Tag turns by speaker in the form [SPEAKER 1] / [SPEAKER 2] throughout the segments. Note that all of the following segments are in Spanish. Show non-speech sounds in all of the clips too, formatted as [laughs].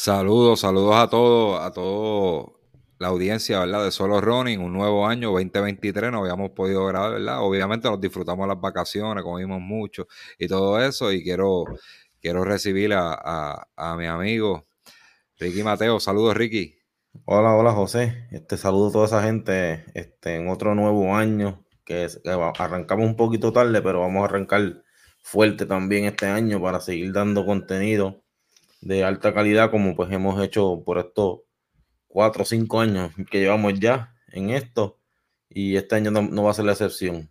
[SPEAKER 1] Saludos, saludos a todos, a toda la audiencia, ¿verdad? De Solo Running, un nuevo año 2023, no habíamos podido grabar, ¿verdad? Obviamente nos disfrutamos las vacaciones, comimos mucho y todo eso, y quiero, quiero recibir a, mi amigo Ricky Mateo. Saludos, Ricky.
[SPEAKER 2] Hola, hola, José. Este saludo a toda esa gente este, en otro nuevo año, que, que arrancamos un poquito tarde, pero vamos a arrancar fuerte también este año para seguir dando contenido de alta calidad como pues hemos hecho por estos cuatro o cinco años que llevamos ya en esto y este año no, va a ser la excepción.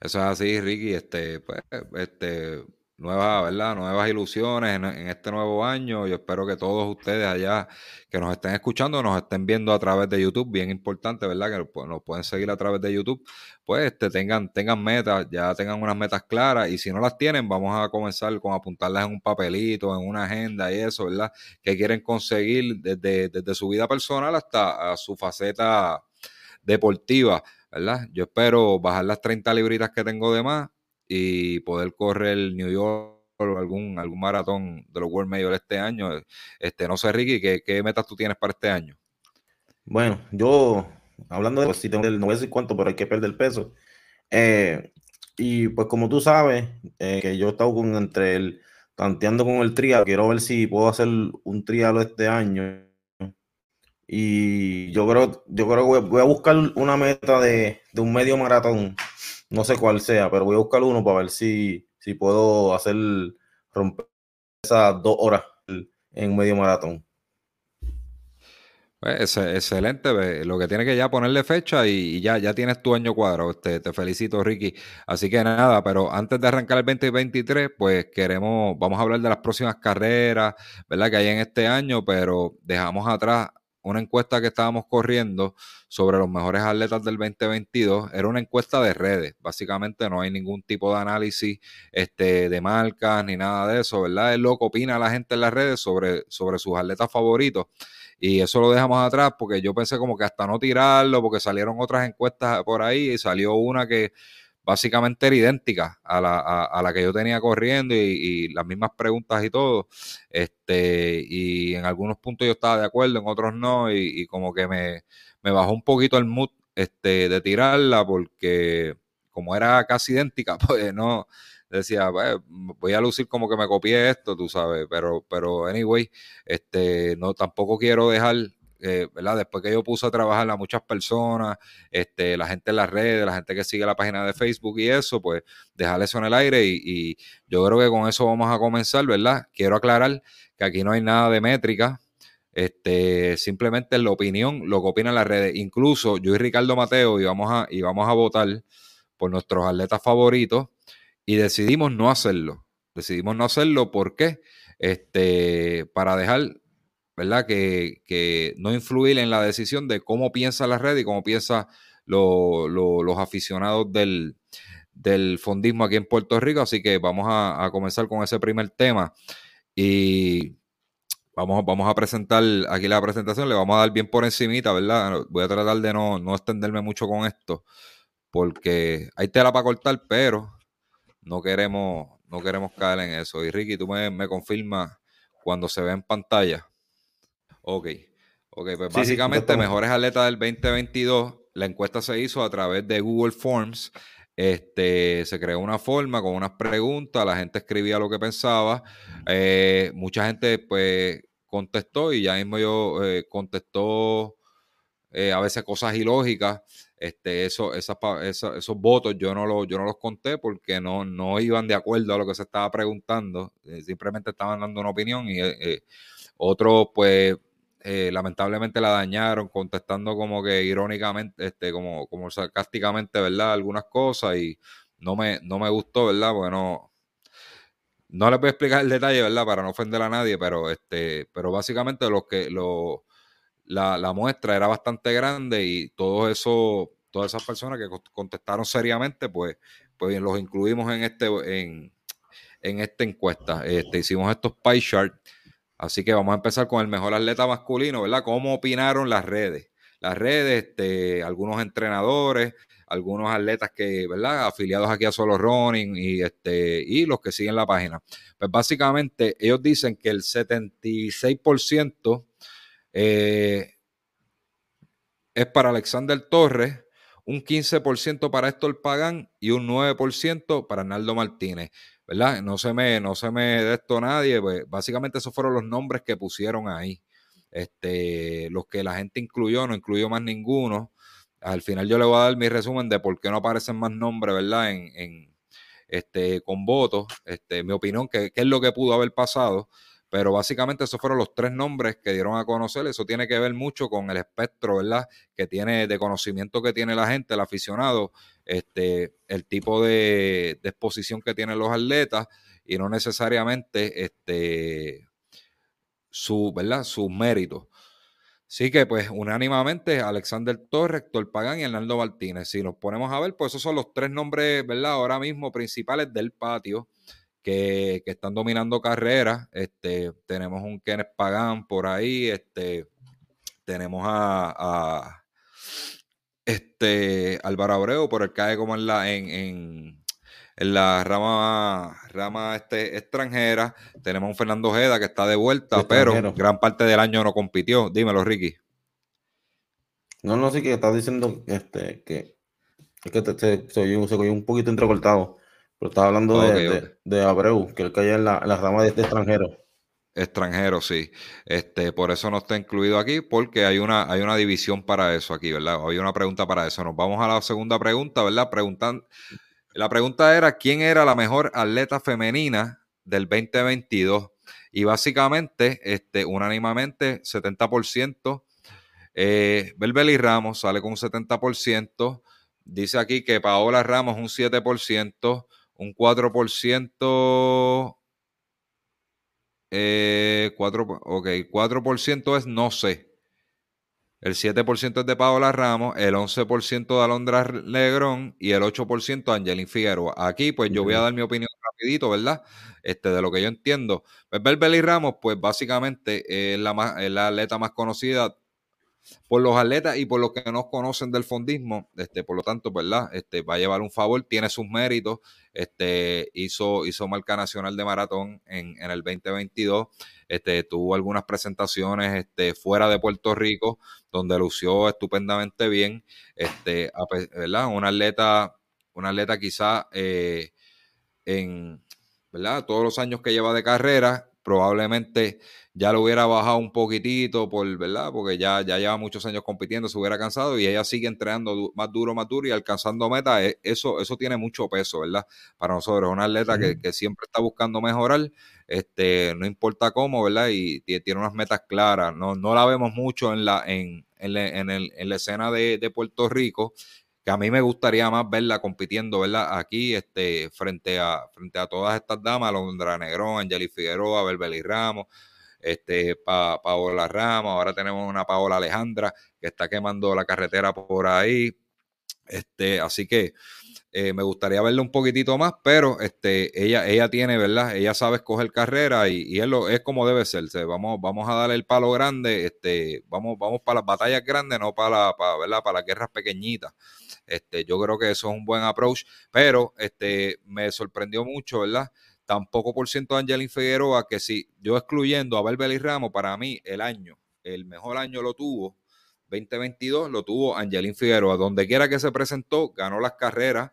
[SPEAKER 1] Eso es así, Ricky. Este, pues, este, nuevas, ¿verdad? Nuevas ilusiones en, este nuevo año. Yo espero que todos ustedes allá que nos estén escuchando, nos estén viendo a través de YouTube, bien importante, ¿verdad? Que nos pueden seguir a través de YouTube, pues este, tengan, tengan metas, ya tengan unas metas claras y si no las tienen, vamos a comenzar con apuntarlas en un papelito, en una agenda y eso, ¿verdad? Que quieren conseguir desde, desde su vida personal hasta su faceta deportiva, ¿verdad? Yo espero bajar las 30 libritas que tengo de más y poder correr New York o algún, algún maratón de los World Majors este año. Este, no sé, Ricky, ¿qué, ¿qué, metas tú tienes para este año?
[SPEAKER 2] Bueno, yo, hablando de, si tengo no voy a decir cuánto, pero hay que perder peso. Eh, y pues como tú sabes, eh, que yo he estado con, entre el, tanteando con el trial, quiero ver si puedo hacer un trial este año. Y yo creo, yo creo que voy, a buscar una meta de, de un medio maratón no sé cuál sea, pero voy a buscar uno para ver si, si puedo hacer romper esas dos horas en medio maratón.
[SPEAKER 1] Pues, excelente, lo que tiene que ya ponerle fecha y, ya, ya tienes tu año cuadro. Te, te, felicito, Ricky. Así que nada, pero antes de arrancar el 2023, pues queremos, vamos a hablar de las próximas carreras, ¿verdad? Que hay en este año, pero dejamos atrás una encuesta que estábamos corriendo sobre los mejores atletas del 2022 era una encuesta de redes. Básicamente no hay ningún tipo de análisis este, de marcas ni nada de eso, ¿verdad? Es lo que opina la gente en las redes sobre, sobre sus atletas favoritos. Y eso lo dejamos atrás porque yo pensé como que hasta no tirarlo, porque salieron otras encuestas por ahí y salió una que básicamente era idéntica a la, a, la que yo tenía corriendo y, las mismas preguntas y todo. Este, y en algunos puntos yo estaba de acuerdo, en otros no, y, como que me, bajó un poquito el mood este, de tirarla porque como era casi idéntica, [laughs] pues no decía, voy a lucir como que me copié esto, tú sabes, pero, pero anyway, este, no, tampoco quiero dejar eh. Después que yo puse a trabajar a muchas personas, este, la gente en las redes, la gente que sigue la página de Facebook y eso, pues dejar eso en el aire y, yo creo que con eso vamos a comenzar, ¿verdad? Quiero aclarar que aquí no hay nada de métrica, este, simplemente la opinión, lo que opinan las redes. Incluso yo y Ricardo Mateo íbamos a, íbamos a votar por nuestros atletas favoritos y decidimos no hacerlo. Decidimos no hacerlo, ¿por qué? Este, para dejar ¿verdad? Que, no influir en la decisión de cómo piensa la red y cómo piensa los aficionados del, fondismo aquí en Puerto Rico. Así que vamos a, comenzar con ese primer tema. Y vamos, vamos a presentar aquí la presentación, le vamos a dar bien por encimita, ¿verdad? Voy a tratar de no, no extenderme mucho con esto, porque hay tela para cortar, pero no queremos, no queremos caer en eso. Y Ricky, tú me, me confirmas cuando se ve en pantalla. Ok. Ok, pues básicamente, mejores atletas del 2022. La encuesta se hizo a través de Google Forms. Este, se creó una forma con unas preguntas, la gente escribía lo que pensaba. Eh, mucha gente, pues, contestó y ya mismo yo eh, contestó eh, a veces cosas ilógicas. Este, eso, esas, esos votos yo no, lo, yo no los conté porque no, no iban de acuerdo a lo que se estaba preguntando. simplemente estaban dando una opinión y otros, pues, eh, lamentablemente la dañaron contestando como que irónicamente, este, como, como sarcásticamente, ¿verdad? Algunas cosas y no me, no me gustó, ¿verdad? Bueno, no les voy explicar el detalle, ¿verdad? Para no ofender a nadie, pero este, pero básicamente los que lo, la, la muestra era bastante grande y todo eso, todas esas personas que contestaron seriamente, pues, pues los incluimos en este, en, en esta encuesta. Este, hicimos estos pie charts. Así que vamos a empezar con el mejor atleta masculino, ¿verdad? ¿Cómo opinaron las redes? Las redes, este, algunos entrenadores, algunos atletas que, ¿verdad? Afiliados aquí a Solo Running y, este, y los que siguen la página. Pues básicamente ellos dicen que el 76% eh, es para Alexander Torres, un 15% para Héctor Pagán y un 9% para Arnaldo Martínez. ¿Verdad? No se me, no se me de esto nadie, pues básicamente esos fueron los nombres que pusieron ahí. Este, los que la gente incluyó, no incluyó más ninguno. Al final yo le voy a dar mi resumen de por qué no aparecen más nombres, ¿verdad? En, en este, con votos, este, mi opinión, qué es lo que pudo haber pasado. Pero básicamente esos fueron los tres nombres que dieron a conocer. Eso tiene que ver mucho con el espectro, ¿verdad? Que tiene, de conocimiento que tiene la gente, el aficionado, este, el tipo de, exposición que tienen los atletas y no necesariamente este, su, ¿verdad? sus méritos. Así que, pues, unánimamente, Alexander Torres, Héctor Pagán y Hernando Martínez. Si nos ponemos a ver, pues esos son los tres nombres, ¿verdad? Ahora mismo principales del patio que, están dominando carreras. Este, tenemos un Kenneth Pagán por ahí, este, tenemos a, este Álvaro Abreu por el cae como en la en, en, la rama rama este, extranjera. Tenemos un Fernando Ojeda que está de vuelta, pero gran parte del año no compitió. Dímelo, Ricky.
[SPEAKER 2] No, no, sí que estás diciendo este, que es que se, se, un poquito entrecortado. Pero estaba hablando de, Abreu, que él caía en la, rama de este extranjero.
[SPEAKER 1] Extranjero, sí. Este, por eso no está incluido aquí, porque hay una, hay una división para eso aquí, ¿verdad? Hay una pregunta para eso. Nos vamos a la segunda pregunta, ¿verdad? Preguntan, la pregunta era: ¿quién era la mejor atleta femenina del 2022? Y básicamente, este, unánimamente, 70%. Eh, Belbeli Ramos sale con un 70%. Dice aquí que Paola Ramos un 7% un 4%, eh, 4, ok, 4% es no sé. El 7% es de Paola Ramos, el 11% de Alondra Legrón y el 8% de Angelín Figueroa. Aquí, pues yo voy a dar mi opinión rapidito, ¿verdad? Este, de lo que yo entiendo. Pues Belbeli Ramos, pues básicamente es la, más, es la atleta más conocida por los atletas y por los que no conocen del fondismo, este, por lo tanto, ¿verdad? Este, va a llevar un favor, tiene sus méritos, este, hizo, hizo marca nacional de maratón en, en el 2022, este, tuvo algunas presentaciones este, fuera de Puerto Rico, donde lució estupendamente bien, este, ¿verdad? Un atleta, un atleta quizá eh, en, ¿verdad? Todos los años que lleva de carrera, probablemente ya lo hubiera bajado un poquitito, por, ¿verdad? Porque ya, ya lleva muchos años compitiendo, se hubiera cansado y ella sigue entrenando más duro, más duro y alcanzando metas. E, eso, eso tiene mucho peso, ¿verdad? Para nosotros, es una atleta que, siempre está buscando mejorar, este, no importa cómo, ¿verdad? Y tiene unas metas claras. No, no la vemos mucho en la, en, en, en, la escena de, de Puerto Rico que a mí me gustaría más verla compitiendo, ¿verdad? Aquí, este, frente a, frente a todas estas damas, Londra Negrón, Angeli Figueroa, Belbeli Ramos, este, pa, Paola Ramos, ahora tenemos una Paola Alejandra que está quemando la carretera por ahí. Este, así que eh, me gustaría verla un poquitito más, pero este, ella, ella tiene, ¿verdad? Ella sabe escoger carrera y, y es, lo, es como debe ser. Vamos, vamos a darle el palo grande, este, vamos, vamos para las batallas grandes, no para, para, ¿verdad? para las guerras pequeñitas. Este, yo creo que eso es un buen approach, pero este, me sorprendió mucho, ¿verdad? Tampoco por ciento de Angelín Figueroa, que si yo excluyendo a Belbeli Ramos, para mí el año, el mejor año lo tuvo, 2022 lo tuvo Angelín Figueroa. Donde quiera que se presentó, ganó las carreras,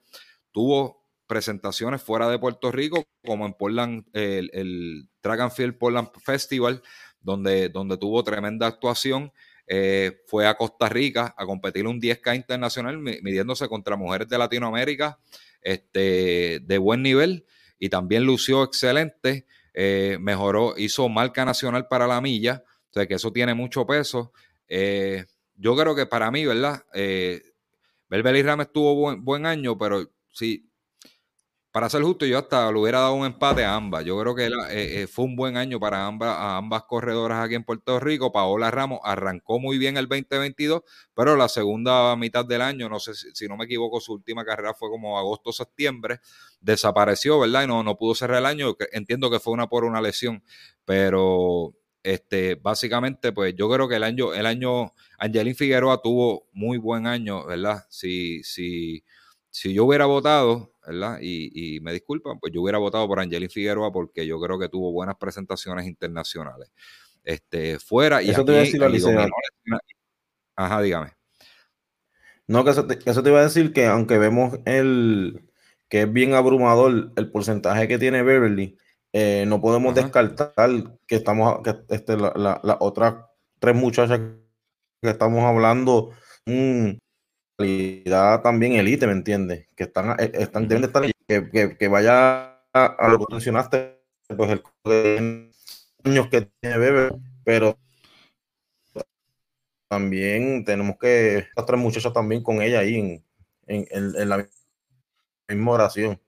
[SPEAKER 1] tuvo presentaciones fuera de Puerto Rico, como en Portland, el, el Track Field Portland Festival, donde, donde tuvo tremenda actuación. Eh, fue a Costa Rica a competir un 10K internacional, midiéndose contra mujeres de Latinoamérica este, de buen nivel y también lució excelente, eh, mejoró, hizo marca nacional para la milla, o sea que eso tiene mucho peso. Eh, yo creo que para mí, ¿verdad? Eh, Belbeli Rames tuvo buen año, pero sí, para ser justo, yo hasta le hubiera dado un empate a ambas. Yo creo que eh, eh, fue un buen año para ambas, ambas corredoras aquí en Puerto Rico. Paola Ramos arrancó muy bien el 2022, pero la segunda mitad del año, no sé si, no me equivoco, su última carrera fue como agosto-septiembre, desapareció, ¿verdad? Y no, no pudo cerrar el año. Entiendo que fue una por una lesión, pero este, básicamente, pues yo creo que el año, el año, Angelín Figueroa tuvo muy buen año, ¿verdad? Si, si, si yo hubiera votado, ¿verdad? Y, me disculpan, pues yo hubiera votado por Angelín Figueroa porque yo creo que tuvo buenas presentaciones internacionales. Este, fuera y
[SPEAKER 2] eso te iba a decir,
[SPEAKER 1] Ajá, dígame.
[SPEAKER 2] No, que eso te, iba a decir que aunque vemos el que es bien abrumador el porcentaje que tiene Beverly, eh, no podemos descartar que estamos que este, las la, otras tres muchachas que estamos hablando, calidad también elite, ¿me entiendes? Que están, eh, están deben de estar que, que, vaya a, lo que mencionaste, pues el años que tiene Bebe, pero también tenemos que estas tres muchachas también con ella ahí en, en, en la misma oración.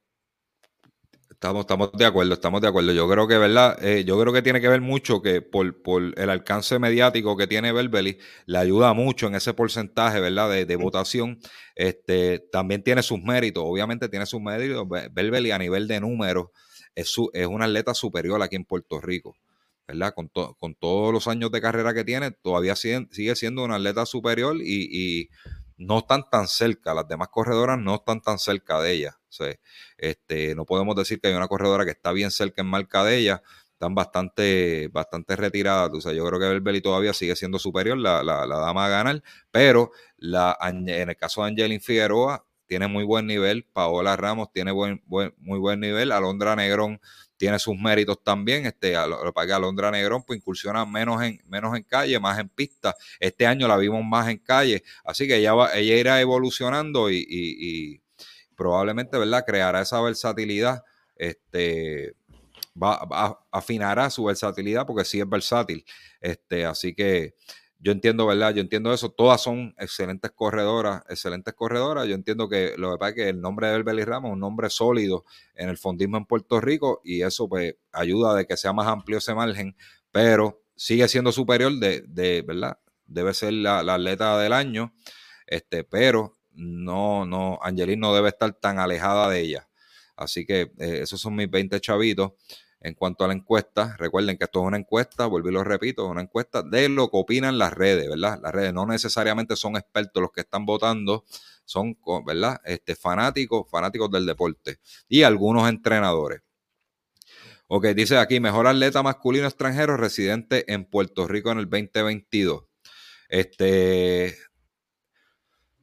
[SPEAKER 1] Estamos, estamos de acuerdo, estamos de acuerdo. Yo creo que, ¿verdad? Eh, yo creo que tiene que ver mucho que por, el alcance mediático que tiene Belbeli, le ayuda mucho en ese porcentaje, ¿verdad? De, votación. Este, también tiene sus méritos, obviamente tiene sus méritos. Belbeli a nivel de números es, su, es una atleta superior aquí en Puerto Rico. ¿verdad? Con, con todos los años de carrera que tiene, todavía sigue, sigue siendo una atleta superior y, y no están tan cerca, las demás corredoras no están tan cerca de ella. O sea, este, no podemos decir que hay una corredora que está bien cerca en marca de ella, están bastante, bastante retiradas. O sea, yo creo que Belbeli todavía sigue siendo superior, la, la, la, dama a ganar, pero la, en el caso de Angelin Figueroa tiene muy buen nivel, Paola Ramos tiene muy buen nivel, Alondra Negrón tiene sus méritos también. Este, para que Alondra Negrón pues, incursiona menos en, menos en calle, más en pista. Este año la vimos más en calle, así que ella, va, ella irá evolucionando y, probablemente, ¿verdad? Creará esa versatilidad. Este, va, afinará su versatilidad porque sí es versátil. Este, así que yo entiendo, ¿verdad? Yo entiendo eso. Todas son excelentes corredoras, excelentes corredoras. Yo entiendo que lo que pasa es que el nombre de Belbeli Ramos es un nombre sólido en el fondismo en Puerto Rico y eso pues ayuda de que sea más amplio ese margen, pero sigue siendo superior de, de ¿verdad? Debe ser la, atleta del año, este, pero no, no, Angelina no debe estar tan alejada de ella. Así que eh, esos son mis 20 chavitos. En cuanto a la encuesta, recuerden que esto es una encuesta, volví lo repito, es una encuesta de lo que opinan las redes, ¿verdad? Las redes no necesariamente son expertos los que están votando, son, ¿verdad? Este, fanáticos, fanáticos del deporte y algunos entrenadores. Ok, dice aquí, mejor atleta masculino extranjero residente en Puerto Rico en el 2022. Este,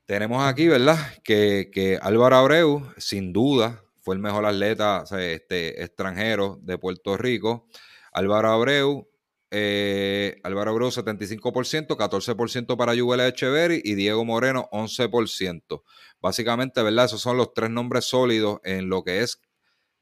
[SPEAKER 1] tenemos aquí, ¿verdad? Que, que Álvaro Abreu, sin duda, fue el mejor atleta este, extranjero de Puerto Rico. Álvaro Abreu, eh, Álvaro Abreu 75%, 14% para Yuvel Echeverry y Diego Moreno 11%. Básicamente, ¿verdad? Esos son los tres nombres sólidos en lo que es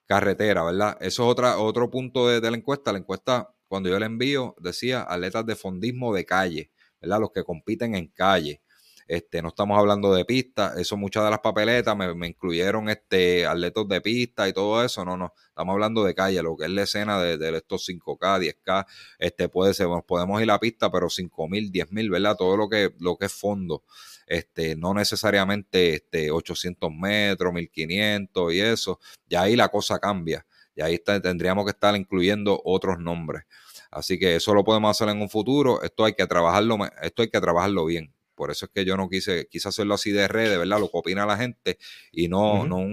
[SPEAKER 1] carretera, ¿verdad? Eso es otra, otro punto de, de la encuesta. La encuesta, cuando yo la envío, decía atletas de fondismo de calle, ¿verdad? Los que compiten en calle. Este, no estamos hablando de pista, eso muchas de las papeletas me, incluyeron este, atletas de pista y todo eso, no, no, estamos hablando de calle, lo que es la escena de, estos 5K, 10K, este, puede ser, podemos ir a la pista, pero 5.000, 10.000, ¿verdad? Todo lo que, lo que es fondo, este, no necesariamente este, 800 metros, 1500 y eso, ya ahí la cosa cambia, y ahí tendríamos que estar incluyendo otros nombres. Así que eso lo podemos hacer en un futuro. Esto hay que trabajarlo, esto hay que trabajarlo bien. Por eso es que yo no quise, quise hacerlo así de red, ¿verdad? Lo que opina la gente y no, no,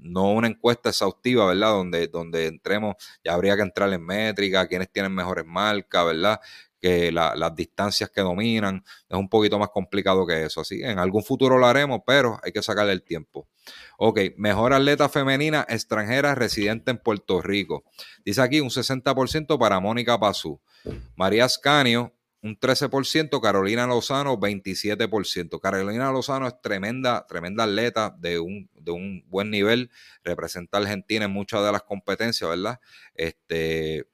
[SPEAKER 1] no una encuesta exhaustiva, ¿verdad? Donde, donde entremos, ya habría que entrar en métrica, quiénes tienen mejores marcas, ¿verdad? Que las distancias que dominan, es un poquito más complicado que eso. Así en algún futuro lo haremos, pero hay que sacarle el tiempo. Ok, mejor atleta femenina extranjera residente en Puerto Rico. Dice aquí un 60% para Mónica Pazú. María Ascanio, un 13%, Carolina Lozano 27%. Carolina Lozano es tremenda, tremenda atleta de un, de un buen nivel, representa a Argentina en muchas de las competencias, ¿verdad? Este,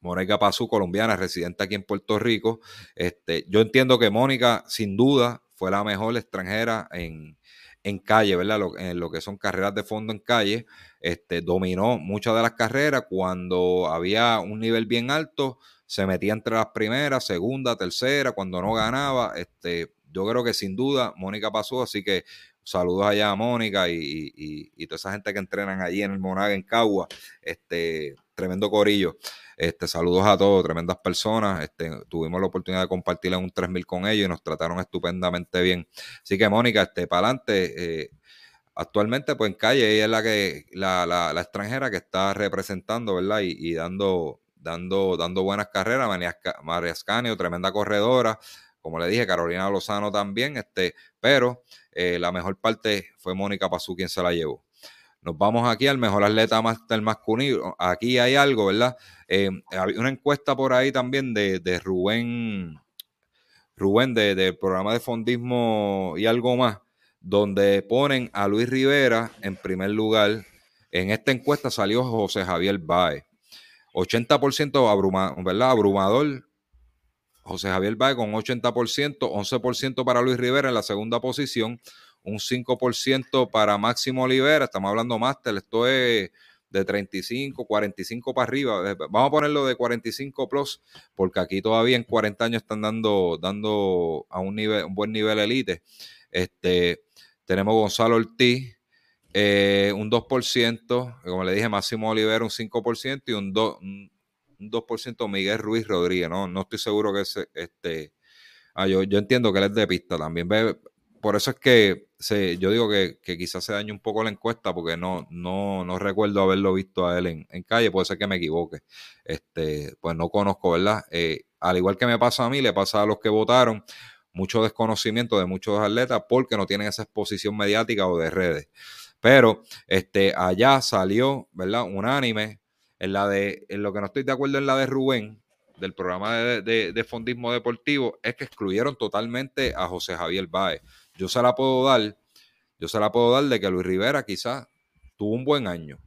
[SPEAKER 1] Mónica Pazú, colombiana, residente aquí en Puerto Rico. Este, yo entiendo que Mónica, sin duda, fue la mejor extranjera en, en calle, ¿verdad? en lo que son carreras de fondo en calle, este, dominó muchas de las carreras cuando había un nivel bien alto, se metía entre las primeras, segunda, tercera, cuando no ganaba, este, yo creo que sin duda Mónica pasó, así que saludos allá a Mónica y, y, toda esa gente que entrenan allí en el Monaga, en Cagua, este, tremendo corillo. Este, saludos a todos, tremendas personas. Este, tuvimos la oportunidad de compartir en un 3000 con ellos y nos trataron estupendamente bien. Así que, Mónica, este, para adelante. Eh, actualmente, pues en calle, ella es la que, la, la, la extranjera que está representando, ¿verdad? Y, dando, dando, dando buenas carreras. María Ascanio, tremenda corredora. Como le dije, Carolina Lozano también, este, pero eh, la mejor parte fue Mónica Pazú quien se la llevó. Nos vamos aquí al mejor atleta del masculino. Aquí hay algo, ¿verdad? Eh, había una encuesta por ahí también de, de Rubén, Rubén del programa de fondismo y algo más, donde ponen a Luis Rivera en primer lugar. En esta encuesta salió José Javier Baez. 80% abruma, ¿verdad? abrumador. José Javier Baez con 80%, 11% para Luis Rivera en la segunda posición, un 5% para Máximo Olivera, estamos hablando máster, esto es de 35, 45 para arriba, eh, vamos a ponerlo de 45 plus, porque aquí todavía en 40 años están dando, dando a un nivel, un buen nivel elite. Este, tenemos Gonzalo Ortiz, eh, un 2%, como le dije, Máximo Olivera un 5% y un, 2, un 2% Miguel Ruiz Rodríguez, ¿no? No estoy seguro que ese, este, ah, yo, yo entiendo que él es de pista también, ve, por eso es que yo digo que, quizás se dañe un poco la encuesta porque no, no, no recuerdo haberlo visto a él en, calle, puede ser que me equivoque. Este, pues no conozco, ¿verdad? Eh, al igual que me pasa a mí, le pasa a los que votaron mucho desconocimiento de muchos atletas porque no tienen esa exposición mediática o de redes. Pero este, allá salió, ¿verdad? Unánime. En de, en lo que no estoy de acuerdo en la de Rubén, del programa de, de, fondismo deportivo, es que excluyeron totalmente a José Javier Báez. Yo se la puedo dar, yo se la puedo dar de que Luis Rivera quizás tuvo un buen año,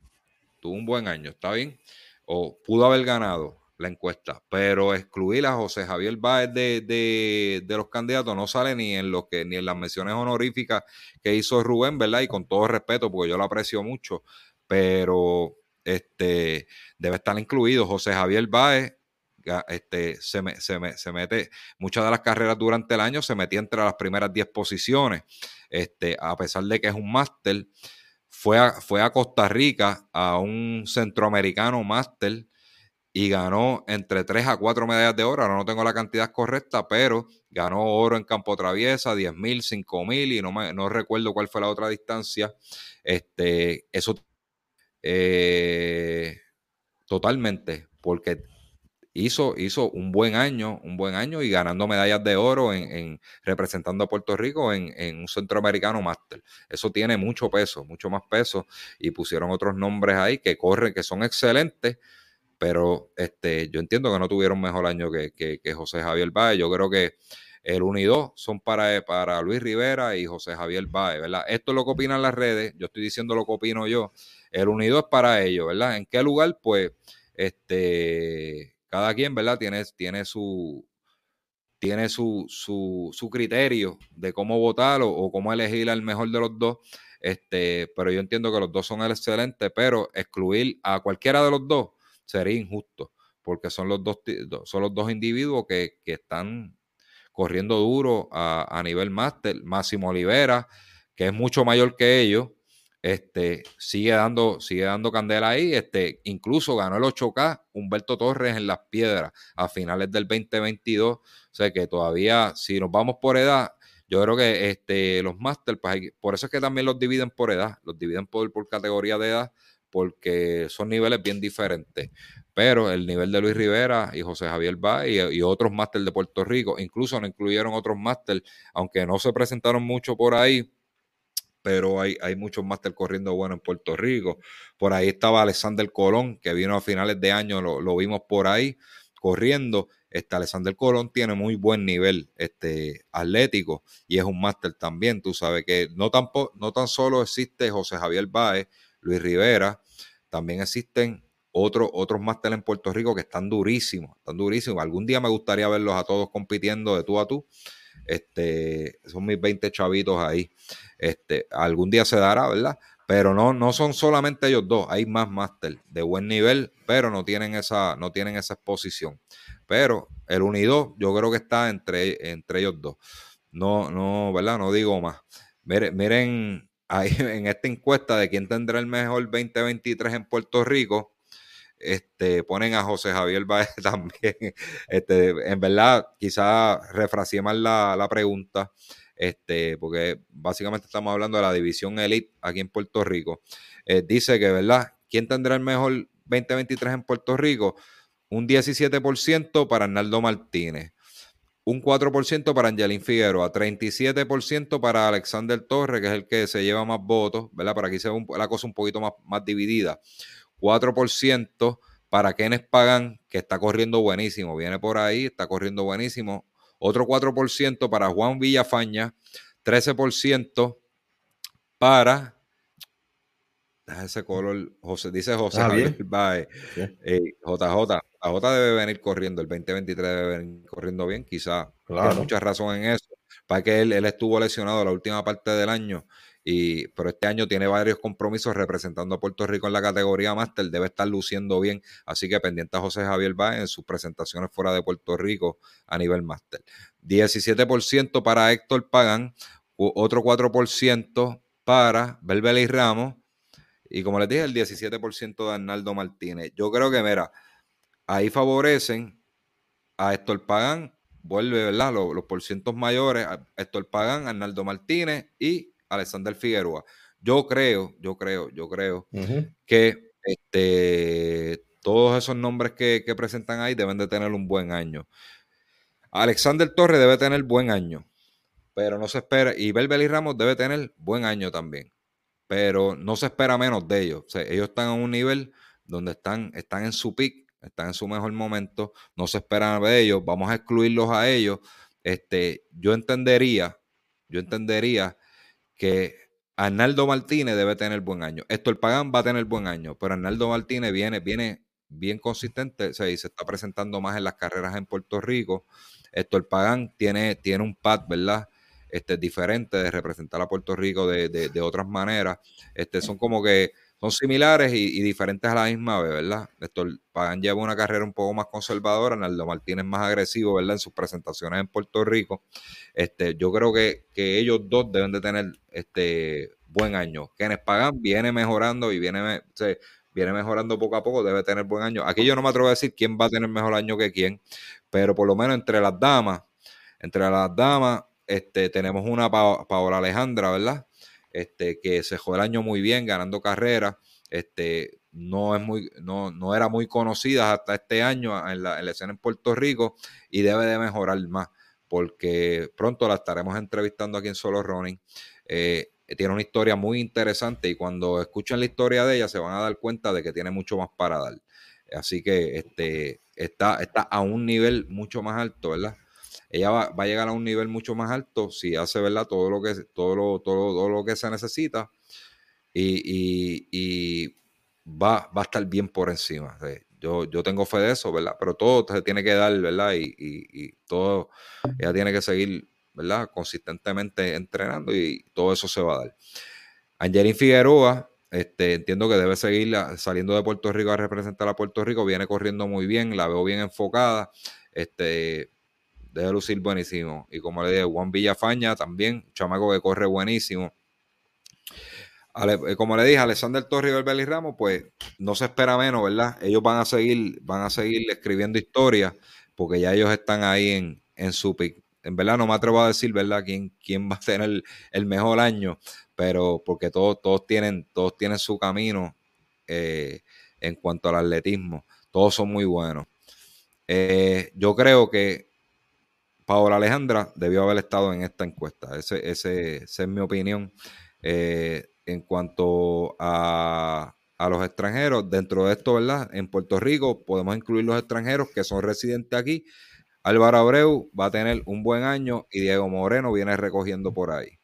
[SPEAKER 1] tuvo un buen año, ¿está bien? O pudo haber ganado la encuesta, pero excluir a José Javier Báez de, los candidatos no sale ni en lo que ni en las menciones honoríficas que hizo Rubén, ¿verdad? Y con todo respeto, porque yo lo aprecio mucho, pero este debe estar incluido José Javier Báez este, se, se, mete, muchas de las carreras durante el año se metía entre las primeras 10 posiciones, este, a pesar de que es un máster, fue a, fue a Costa Rica a un centroamericano máster y ganó entre 3 a 4 medallas de oro, ahora no tengo la cantidad correcta, pero ganó oro en campo traviesa, 10 mil, 5 mil y no, me, no recuerdo cuál fue la otra distancia. Este, eso eh, totalmente, porque hizo, hizo un buen año, un buen año y ganando medallas de oro en, representando a Puerto Rico en, un centroamericano máster. Eso tiene mucho peso, mucho más peso. Y pusieron otros nombres ahí que corren, que son excelentes, pero este, yo entiendo que no tuvieron mejor año que, que, José Javier Baez. Yo creo que el 1 y 2 son para, para Luis Rivera y José Javier Baez, ¿verdad? Esto es lo que opinan las redes, yo estoy diciendo lo que opino yo. El 1 y 2 es para ellos, ¿verdad? ¿En qué lugar? Pues, este, cada quien, ¿verdad? Tiene, tiene su, tiene su, su, criterio de cómo votar o, cómo elegir al mejor de los dos. Este, pero yo entiendo que los dos son excelentes, pero excluir a cualquiera de los dos sería injusto, porque son los dos, son los dos individuos que, están corriendo duro a, a nivel máster. Máximo Olivera, que es mucho mayor que ellos, este, sigue dando, sigue dando candela ahí. Este, incluso ganó el 8K Humberto Torres en las piedras a finales del 2022. O sea que todavía, si nos vamos por edad, yo creo que este, los máster, pues por eso es que también los dividen por edad, los dividen por, por categoría de edad, porque son niveles bien diferentes. Pero el nivel de Luis Rivera y José Javier Bay y, otros máster de Puerto Rico, incluso no incluyeron otros máster, aunque no se presentaron mucho por ahí pero hay, hay muchos máster corriendo bueno en Puerto Rico. Por ahí estaba Alexander Colón, que vino a finales de año, lo, vimos por ahí corriendo. Este Alexander Colón tiene muy buen nivel este, atlético y es un máster también. Tú sabes que no tan, no tan solo existe José Javier Báez, Luis Rivera, también existen otros otros máster en Puerto Rico que están durísimos, están durísimos. Algún día me gustaría verlos a todos compitiendo de tú a tú Este, son mis 20 chavitos ahí. Este, algún día se dará, ¿verdad? Pero no, no son solamente ellos dos, hay más máster de buen nivel, pero no tienen esa, no tienen esa exposición. Pero el unido yo creo que está entre, entre ellos dos. No, no, ¿verdad? No digo más. Miren, miren [laughs] ahí en esta encuesta de quién tendrá el mejor 2023 en Puerto Rico, este, ponen a José Javier Baez [laughs] también. Este, en verdad, quizá refraseé mal la, pregunta, este, porque básicamente estamos hablando de la división elite aquí en Puerto Rico. Eh, dice que, ¿verdad? ¿Quién tendrá el mejor 2023 en Puerto Rico? Un 17% para Arnaldo Martínez, un 4% para Angelín Figueroa, 37% para Alexander Torres, que es el que se lleva más votos, ¿verdad? Para aquí se ve la cosa un poquito más, más dividida. 4% para Kenneth Pagan, que está corriendo buenísimo, viene por ahí, está corriendo buenísimo. Otro 4% para Juan Villafaña, 13% para ese color, José, dice José ah, Javier Baez, JJ, JJ debe venir corriendo, el 2023 debe venir corriendo bien, quizá. Claro. mucha razón en eso, para que él, él estuvo lesionado la última parte del año y, pero este año tiene varios compromisos representando a Puerto Rico en la categoría máster, debe estar luciendo bien, así que pendiente a José Javier Báez en sus presentaciones fuera de Puerto Rico a nivel máster. 17% para Héctor Pagán, otro 4% para y Ramos, y como les dije, el 17% de Arnaldo Martínez. Yo creo que, mira, ahí favorecen a Héctor Pagán, vuelve, ¿verdad? Los, los porcientos mayores, a Héctor Pagán, Arnaldo Martínez y Alexander Figueroa. Yo creo, yo creo, yo creo que este, todos esos nombres que, presentan ahí deben de tener un buen año. Alexander Torres debe tener buen año, pero no se espera, y Belbel y Ramos debe tener buen año también, pero no se espera menos de ellos. ellos están a un nivel donde están, están en su pick, están en su mejor momento, no se espera de ellos, vamos a excluirlos a ellos. Este, yo entendería, yo entendería que Arnaldo Martínez debe tener buen año. El Pagán va a tener buen año, pero Arnaldo Martínez viene, viene bien consistente, se está presentando más en las carreras en Puerto Rico. El Pagán tiene, tiene un pad, ¿verdad? Este, diferente de representar a Puerto Rico de, de otras maneras. Este, son como que son similares y, diferentes a la misma vez, ¿verdad? Néstor Pagan lleva una carrera un poco más conservadora, Arnaldo Martínez más agresivo, ¿verdad? En sus presentaciones en Puerto Rico. Este, yo creo que, ellos dos deben de tener este buen año. Kenneth Pagan viene mejorando y viene, viene mejorando poco a poco, debe tener buen año. Aquí yo no me atrevo a decir quién va a tener mejor año que quién, pero por lo menos entre las damas, entre las damas, este, tenemos una Paola Alejandra, ¿verdad? este, que se el año muy bien, ganando carreras. Este, no, es muy, no, no era muy conocida hasta este año en la, escena en Puerto Rico y debe de mejorar más, porque pronto la estaremos entrevistando aquí en Solo Running. Eh, tiene una historia muy interesante y cuando escuchen la historia de ella se van a dar cuenta de que tiene mucho más para dar. Así que este, está, está a un nivel mucho más alto, ¿verdad? Ella va, a llegar a un nivel mucho más alto si hace ¿verdad? todo lo que todo lo, todo, lo que se necesita y, va, va, a estar bien por encima. Yo, yo tengo fe de eso, ¿verdad? Pero todo se tiene que dar, ¿verdad? Y, todo, ella tiene que seguir, ¿verdad? Consistentemente entrenando y todo eso se va a dar. Angelín Figueroa, este, entiendo que debe seguir saliendo de Puerto Rico a representar a Puerto Rico, viene corriendo muy bien, la veo bien enfocada. Este, debe lucir buenísimo. Y como le dije, Juan Villafaña también, chamaco que corre buenísimo. Eh, como le dije, Alexander Torres y Belbeli Ramos, pues no se espera menos, ¿verdad? Ellos van a seguir, van a seguir escribiendo historias, porque ya ellos están ahí en, en su pick. En verdad no me atrevo a decir, ¿verdad?, quién, quién va a tener el, mejor año, pero porque todos, todos, tienen, todos tienen su camino eh, en cuanto al atletismo. Todos son muy buenos. Eh, yo creo que Paola Alejandra debió haber estado en esta encuesta. Ese, esa es mi opinión. Eh, en cuanto a, los extranjeros, dentro de esto, ¿verdad? En Puerto Rico podemos incluir los extranjeros que son residentes aquí. Álvaro Abreu va a tener un buen año y Diego Moreno viene recogiendo por ahí.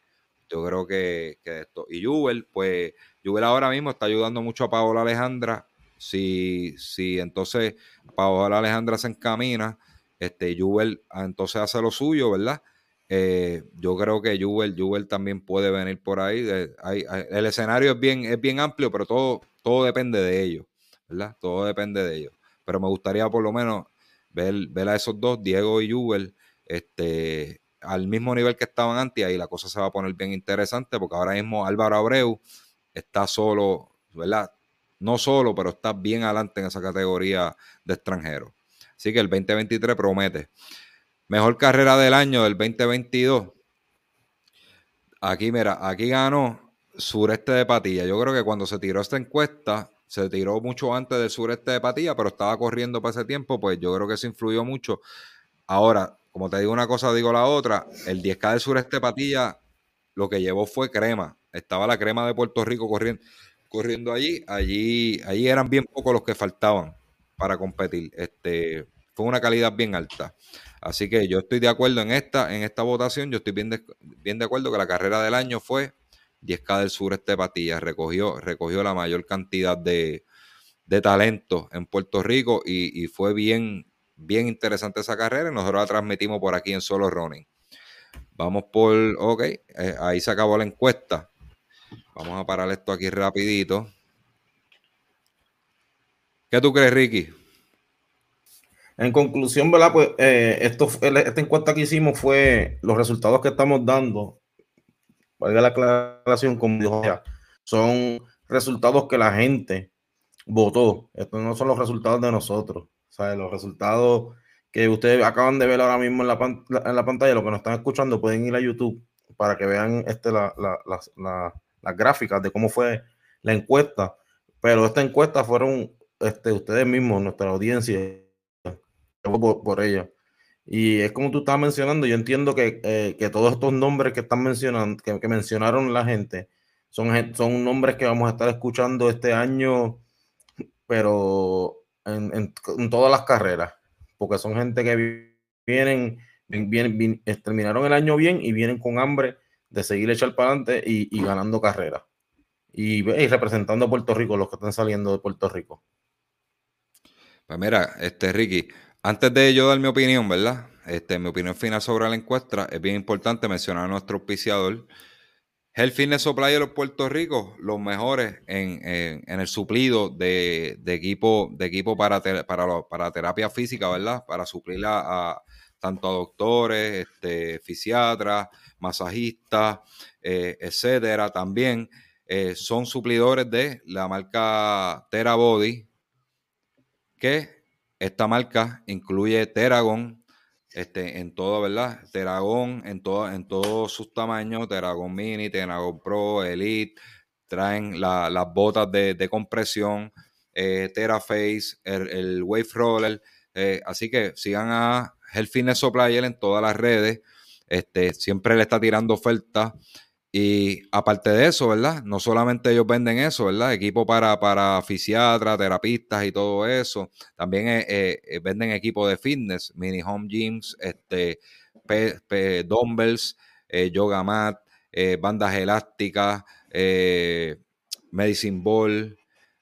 [SPEAKER 1] Yo creo que, esto. Y Jubel, pues Jubel ahora mismo está ayudando mucho a Paola Alejandra. Si, si entonces Paola Alejandra se encamina este, Jubel ah, entonces hace lo suyo, ¿verdad? Eh, yo creo que Jubel, también puede venir por ahí. el escenario es bien, es bien amplio, pero todo, todo depende de ellos, ¿verdad? Todo depende de ellos. Pero me gustaría por lo menos ver, ver a esos dos, Diego y Jubel, este, al mismo nivel que estaban antes, ahí la cosa se va a poner bien interesante, porque ahora mismo Álvaro Abreu está solo, ¿verdad? No solo, pero está bien adelante en esa categoría de extranjeros. Así que el 2023 promete. Mejor carrera del año del 2022. Aquí, mira, aquí ganó Sureste de Patilla. Yo creo que cuando se tiró esta encuesta, se tiró mucho antes del Sureste de Patilla, pero estaba corriendo para ese tiempo, pues yo creo que eso influyó mucho. Ahora, como te digo una cosa, digo la otra, el 10K del Sureste de Patilla lo que llevó fue crema. Estaba la crema de Puerto Rico corriendo, corriendo allí. Allí, allí eran bien pocos los que faltaban para competir. Este, fue una calidad bien alta. Así que yo estoy de acuerdo en esta, en esta votación, yo estoy bien de, bien de acuerdo que la carrera del año fue 10K del sureste de Patillas, recogió, recogió la mayor cantidad de, de talento en Puerto Rico y, fue bien, bien interesante esa carrera y nosotros la transmitimos por aquí en Solo Running. Vamos por, ok, eh, ahí se acabó la encuesta. Vamos a parar esto aquí rapidito. ¿Qué tú crees, Ricky?
[SPEAKER 2] En conclusión, ¿verdad? Pues eh, esto, esta encuesta que hicimos fue los resultados que estamos dando. Valga la aclaración, como dijo ya, son resultados que la gente votó. Estos no son los resultados de nosotros. O sea, los resultados que ustedes acaban de ver ahora mismo en la, en la pantalla, lo que nos están escuchando, pueden ir a YouTube para que vean este, la, las gráficas de cómo fue la encuesta. Pero esta encuesta fueron este, ustedes mismos, nuestra audiencia, por, ella. Y es como tú estabas mencionando, yo entiendo que, eh, que todos estos nombres que están mencionando, que, mencionaron la gente, son, son nombres que vamos a estar escuchando este año, pero en, todas las carreras, porque son gente que vienen, vienen, terminaron el año bien y vienen con hambre de seguir echar para adelante y, ganando carreras. Y, y, representando a Puerto Rico, los que están saliendo de Puerto Rico.
[SPEAKER 1] Pues mira, este Ricky, antes de yo dar mi opinión, ¿verdad? Este, mi opinión final sobre la encuesta, es bien importante mencionar a nuestro auspiciador. Health Fitness Supply de los Puerto Rico, los mejores en, el suplido de, equipo, de equipo para, para, terapia física, ¿verdad? Para suplir a, tanto a doctores, este, fisiatras, masajistas, eh, etcétera. También eh, son suplidores de la marca TeraBody, que esta marca incluye Teragon este, en todo, ¿verdad? Teragon en, todo, en todos sus tamaños, Teragon Mini, Teragon Pro, Elite, traen las botas de, compresión, eh, TeraFace, el, Wave Roller. Eh, así que sigan a Health Fitness Supplier en todas las redes. Este, siempre le está tirando ofertas y aparte de eso, ¿verdad? No solamente ellos venden eso, ¿verdad? Equipo para, para fisiatras, terapistas y todo eso. También eh, eh, eh, venden equipo de fitness, mini home gyms, este, dumbbells, yoga mat, bandas elásticas, medicine ball,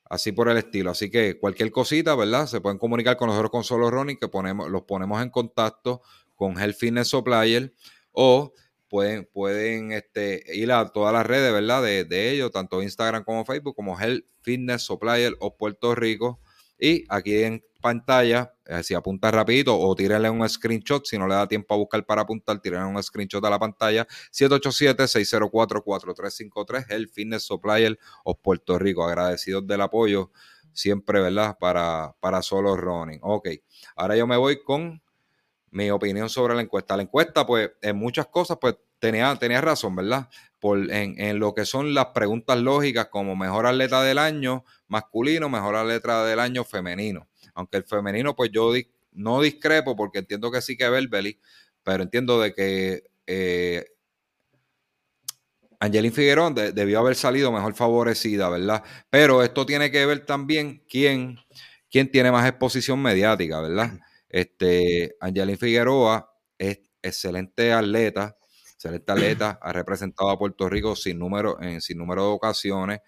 [SPEAKER 1] así por el estilo. Así que cualquier cosita, ¿verdad? Se pueden comunicar con nosotros con Solo Running, que ponemos, los ponemos en contacto con Health Fitness Supplier o pueden, pueden este, ir a todas las redes, ¿verdad? De, de ellos, tanto Instagram como Facebook, como Health Fitness Supplier o Puerto Rico. Y aquí en pantalla, eh, si apunta rapidito o tírenle un screenshot, si no le da tiempo a buscar para apuntar, tírenle un screenshot a la pantalla, 787-604-4353, Health Fitness Supplier o Puerto Rico. Agradecidos del apoyo siempre, ¿verdad? Para, para solo running. Ok, ahora yo me voy con mi opinión sobre la encuesta. La encuesta, pues, en muchas cosas, pues, tenía, tenía razón, ¿verdad? Por, en, lo que son las preguntas lógicas como mejor atleta del año masculino, mejor atleta del año femenino. Aunque el femenino, pues yo no discrepo porque entiendo que sí que Belbeli, pero entiendo de que eh, Angelín Figueroa debió haber salido mejor favorecida, ¿verdad? Pero esto tiene que ver también quién, quién tiene más exposición mediática, ¿verdad? Este, Angelín Figueroa es excelente atleta, excelente atleta, ha representado a Puerto Rico sin número, en sin número de ocasiones,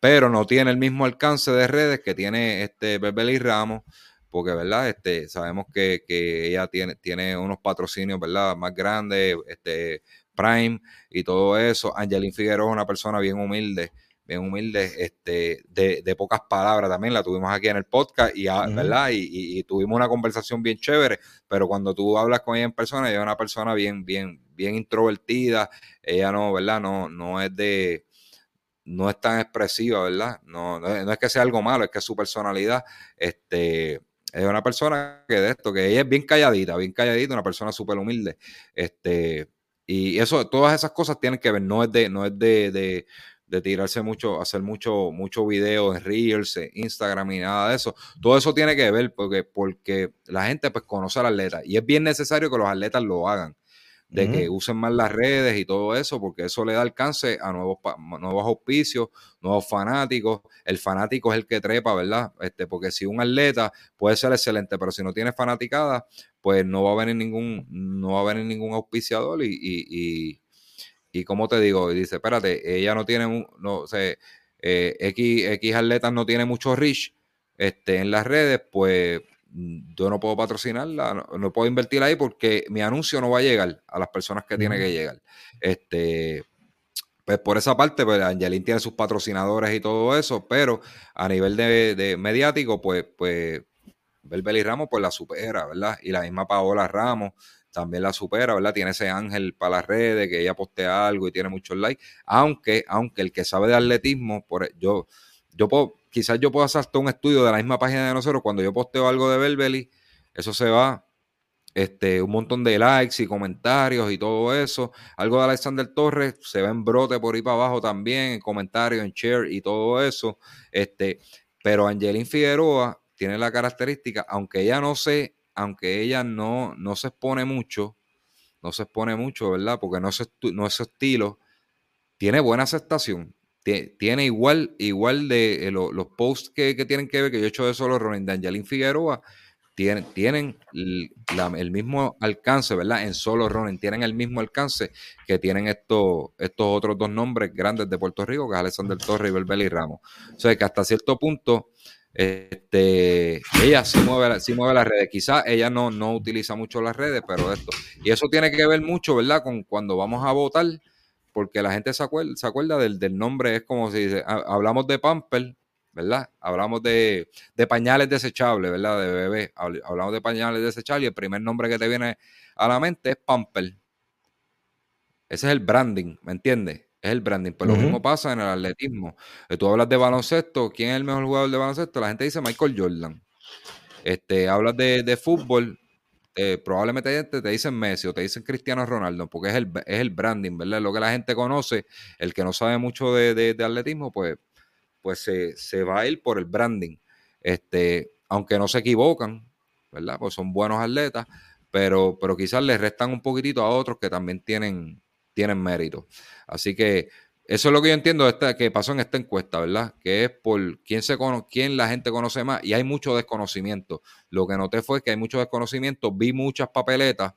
[SPEAKER 1] pero no tiene el mismo alcance de redes que tiene este Beverly Ramos. porque, ¿verdad? Este, sabemos que, que ella tiene, tiene unos patrocinios, ¿verdad? Más grandes, este, Prime y todo eso. Angelina Figueroa es una persona bien humilde, bien humilde, este, de, de, pocas palabras también, la tuvimos aquí en el podcast y, ah, ¿verdad? Y, tuvimos una conversación bien chévere, pero cuando tú hablas con ella en persona, ella es una persona bien, bien, bien introvertida, ella no, ¿verdad? No, no es de, no es tan expresiva, ¿verdad? No, no, es que sea algo malo, es que su personalidad, este, es una persona que de esto, que ella es bien calladita, bien calladita, una persona súper humilde, este, y eso, todas esas cosas tienen que ver, no es de, no es de, de, tirarse mucho, hacer mucho, mucho video en Reels, Instagram y nada de eso. Todo eso tiene que ver porque, porque la gente pues conoce al atleta y es bien necesario que los atletas lo hagan de que usen más las redes y todo eso, porque eso le da alcance a nuevos, nuevos auspicios, nuevos fanáticos. El fanático es el que trepa, ¿verdad? Este, porque si un atleta puede ser excelente, pero si no tiene fanaticada, pues no va a venir ningún, no va a venir ningún auspiciador y, y, y, como te digo, dice, espérate, ella no tiene, no, o sea, eh, X, X atletas no tiene mucho reach este, en las redes, pues yo no puedo patrocinarla, no, puedo invertir ahí porque mi anuncio no va a llegar a las personas que tiene que llegar. Este, pues por esa parte, pues Angelín tiene sus patrocinadores y todo eso, pero a nivel de, mediático, pues, pues Belbeli Ramos pues la supera, ¿verdad? Y la misma Paola Ramos también la supera, ¿verdad? Tiene ese ángel para las redes, que ella postea algo y tiene muchos likes, aunque, aunque el que sabe de atletismo, por, yo, yo puedo, quizás yo puedo hacer un estudio de la misma página de nosotros. Cuando yo posteo algo de Belbeli, eso se va este, un montón de likes y comentarios y todo eso. Algo de Alexander Torres se va en brote por ahí para abajo también, en comentarios, en share y todo eso. Este, pero Angelín Figueroa tiene la característica, aunque ella no se, aunque ella no, no se expone mucho, no se expone mucho, ¿verdad? Porque no es, no es su estilo, tiene buena aceptación tiene igual, igual de eh, los posts que, tienen que ver, que yo he hecho de solo Ronin de Angelín Figueroa, tienen, tienen el mismo alcance, ¿verdad? En solo Ronin, tienen el mismo alcance que tienen estos, estos otros dos nombres grandes de Puerto Rico, que es Alexander Torres y Belbeli Ramos. O sea, que hasta cierto punto, este, ella sí mueve, las redes. Quizás ella no, no utiliza mucho las redes, pero esto. Y eso tiene que ver mucho, ¿verdad? Con cuando vamos a votar porque la gente se acuerda, se acuerda del, del, nombre, es como si hablamos de pamper, ¿verdad? Hablamos de, de, pañales desechables, ¿verdad? De bebé, hablamos de pañales desechables y el primer nombre que te viene a la mente es pamper. Ese es el branding, ¿me entiendes? Es el branding. Pero pues lo mismo pasa en el atletismo. Eh, tú hablas de baloncesto, ¿quién es el mejor jugador de baloncesto? La gente dice Michael Jordan. Este, hablas de, de fútbol, eh, probablemente te, te, dicen Messi o te dicen Cristiano Ronaldo, porque es el, es el branding, ¿verdad? Lo que la gente conoce, el que no sabe mucho de, atletismo, pues, pues se, va a ir por el branding. Este, aunque no se equivocan, ¿verdad? Pues son buenos atletas, pero, pero quizás les restan un poquitito a otros que también tienen, tienen mérito. Así que eso es lo que yo entiendo de esta, que pasó en esta encuesta, ¿verdad? Que es por quién, se quién la gente conoce más y hay mucho desconocimiento. Lo que noté fue que hay mucho desconocimiento. Vi muchas papeletas,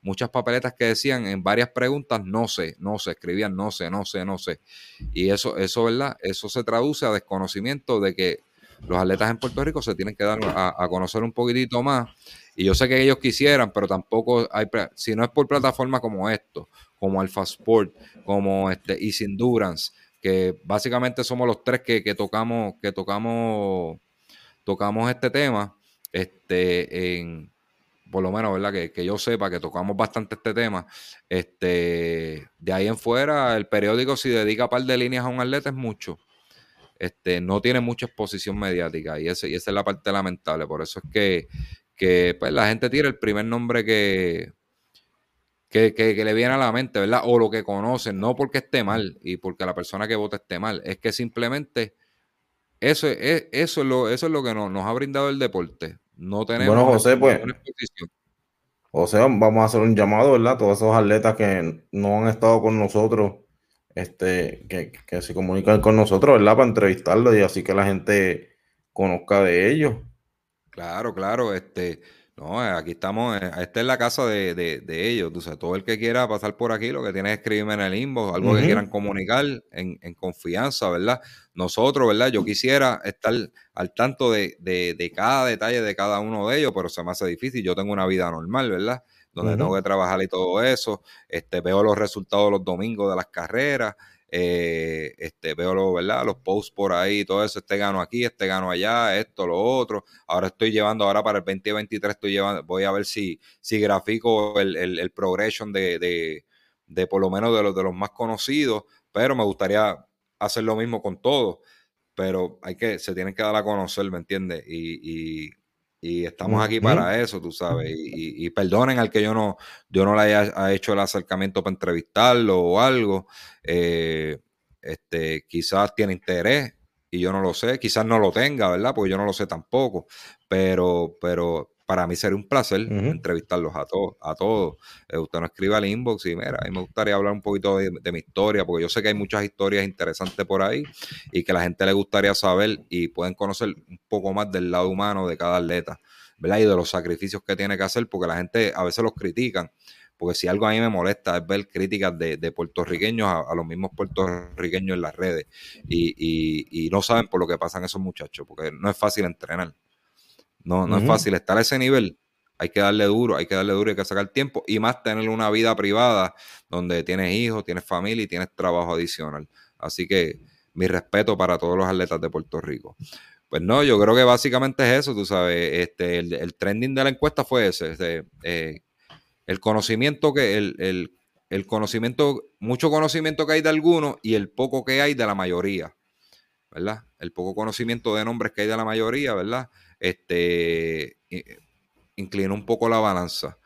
[SPEAKER 1] muchas papeletas que decían en varias preguntas, no sé, no sé, escribían no sé, no sé, no sé. Y eso, eso, ¿verdad? Eso se traduce a desconocimiento de que los atletas en Puerto Rico se tienen que dar a, a conocer un poquitito más. Y yo sé que ellos quisieran, pero tampoco hay, si no es por plataformas como esto, como Alpha Sport, como este Easy Endurance, que básicamente somos los tres que, tocamos, que tocamos, tocamos este tema, este, por lo menos, ¿verdad? Que, yo sepa que tocamos bastante este tema. Este, de ahí en fuera, el periódico si dedica un par de líneas a un atleta es mucho. Este, no tiene mucha exposición mediática y, ese, y esa es la parte lamentable. Por eso es que, que pues, la gente tira el primer nombre que, que, le viene a la mente, ¿verdad? O lo que conocen, no porque esté mal y porque la persona que vota esté mal, es que simplemente eso es, eso es, lo, eso es lo que nos, ha brindado el deporte. No tenemos
[SPEAKER 2] bueno, José, pues, José, vamos a hacer un llamado, ¿verdad? Todos esos atletas que no han estado con nosotros, este, que, que se comunican con nosotros, ¿verdad? Para entrevistarlos y así que la gente conozca de ellos.
[SPEAKER 1] Claro, claro, este No, aquí estamos, eh, esta es la casa de, de, ellos. Tú todo el que quiera pasar por aquí, lo que tiene es escribirme en el inbox, algo que quieran comunicar en, en, confianza, ¿verdad? Nosotros, ¿verdad? Yo quisiera estar al tanto de, de, cada detalle de cada uno de ellos, pero se me hace difícil. Yo tengo una vida normal, ¿verdad? Donde tengo que trabajar y todo eso. Este, veo los resultados los domingos de las carreras. Eh, este, veo lo, ¿verdad? los posts por ahí, todo eso, este gano aquí, este gano allá, esto, lo otro. Ahora estoy llevando, ahora para el 2023 estoy llevando, voy a ver si, si grafico el, el, progression de, de, de, por lo menos de los, de los más conocidos, pero me gustaría hacer lo mismo con todos, pero hay que, se tienen que dar a conocer, ¿me entiendes? Y, y y estamos aquí para eso, tú sabes. Y, perdonen al que yo no, yo no le haya hecho el acercamiento para entrevistarlo o algo. Eh, este, quizás tiene interés y yo no lo sé. Quizás no lo tenga, ¿verdad? Porque yo no lo sé tampoco. Pero, pero para mí sería un placer entrevistarlos a todos, a todos. Eh, usted no escriba al inbox y mira, a mí me gustaría hablar un poquito de, mi historia, porque yo sé que hay muchas historias interesantes por ahí y que la gente le gustaría saber y pueden conocer un poco más del lado humano de cada atleta, ¿verdad? Y de los sacrificios que tiene que hacer, porque la gente a veces los critican. Porque si algo a mí me molesta es ver críticas de, puertorriqueños a, los mismos puertorriqueños en las redes y, y no saben por lo que pasan esos muchachos, porque no es fácil entrenar. No, no es fácil estar a ese nivel. Hay que darle duro, hay que darle duro, hay que sacar tiempo y más tener una vida privada donde tienes hijos, tienes familia y tienes trabajo adicional. Así que mi respeto para todos los atletas de Puerto Rico. Pues no, yo creo que básicamente es eso, tú sabes, este, el, trending de la encuesta fue ese, este, eh, el conocimiento que, el, el, conocimiento, mucho conocimiento que hay de algunos y el poco que hay de la mayoría, ¿verdad? El poco conocimiento de nombres que hay de la mayoría, ¿verdad? Este, inclinó un poco la balanza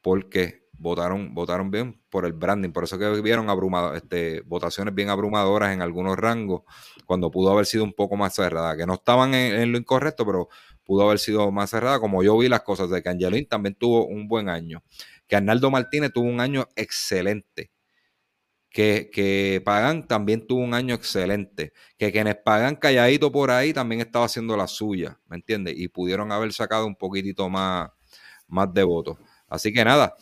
[SPEAKER 1] porque votaron, votaron bien por el branding. Por eso que vieron este, votaciones bien abrumadoras en algunos rangos, cuando pudo haber sido un poco más cerrada, que no estaban en, lo incorrecto, pero pudo haber sido más cerrada, como yo vi las cosas, de que Angelín también tuvo un buen año, que Arnaldo Martínez tuvo un año excelente que, que, Pagan también tuvo un año excelente, que quienes Pagan calladito por ahí también estaba haciendo la suya, ¿me entiendes? Y pudieron haber sacado un poquitito más, más de votos. Así que nada,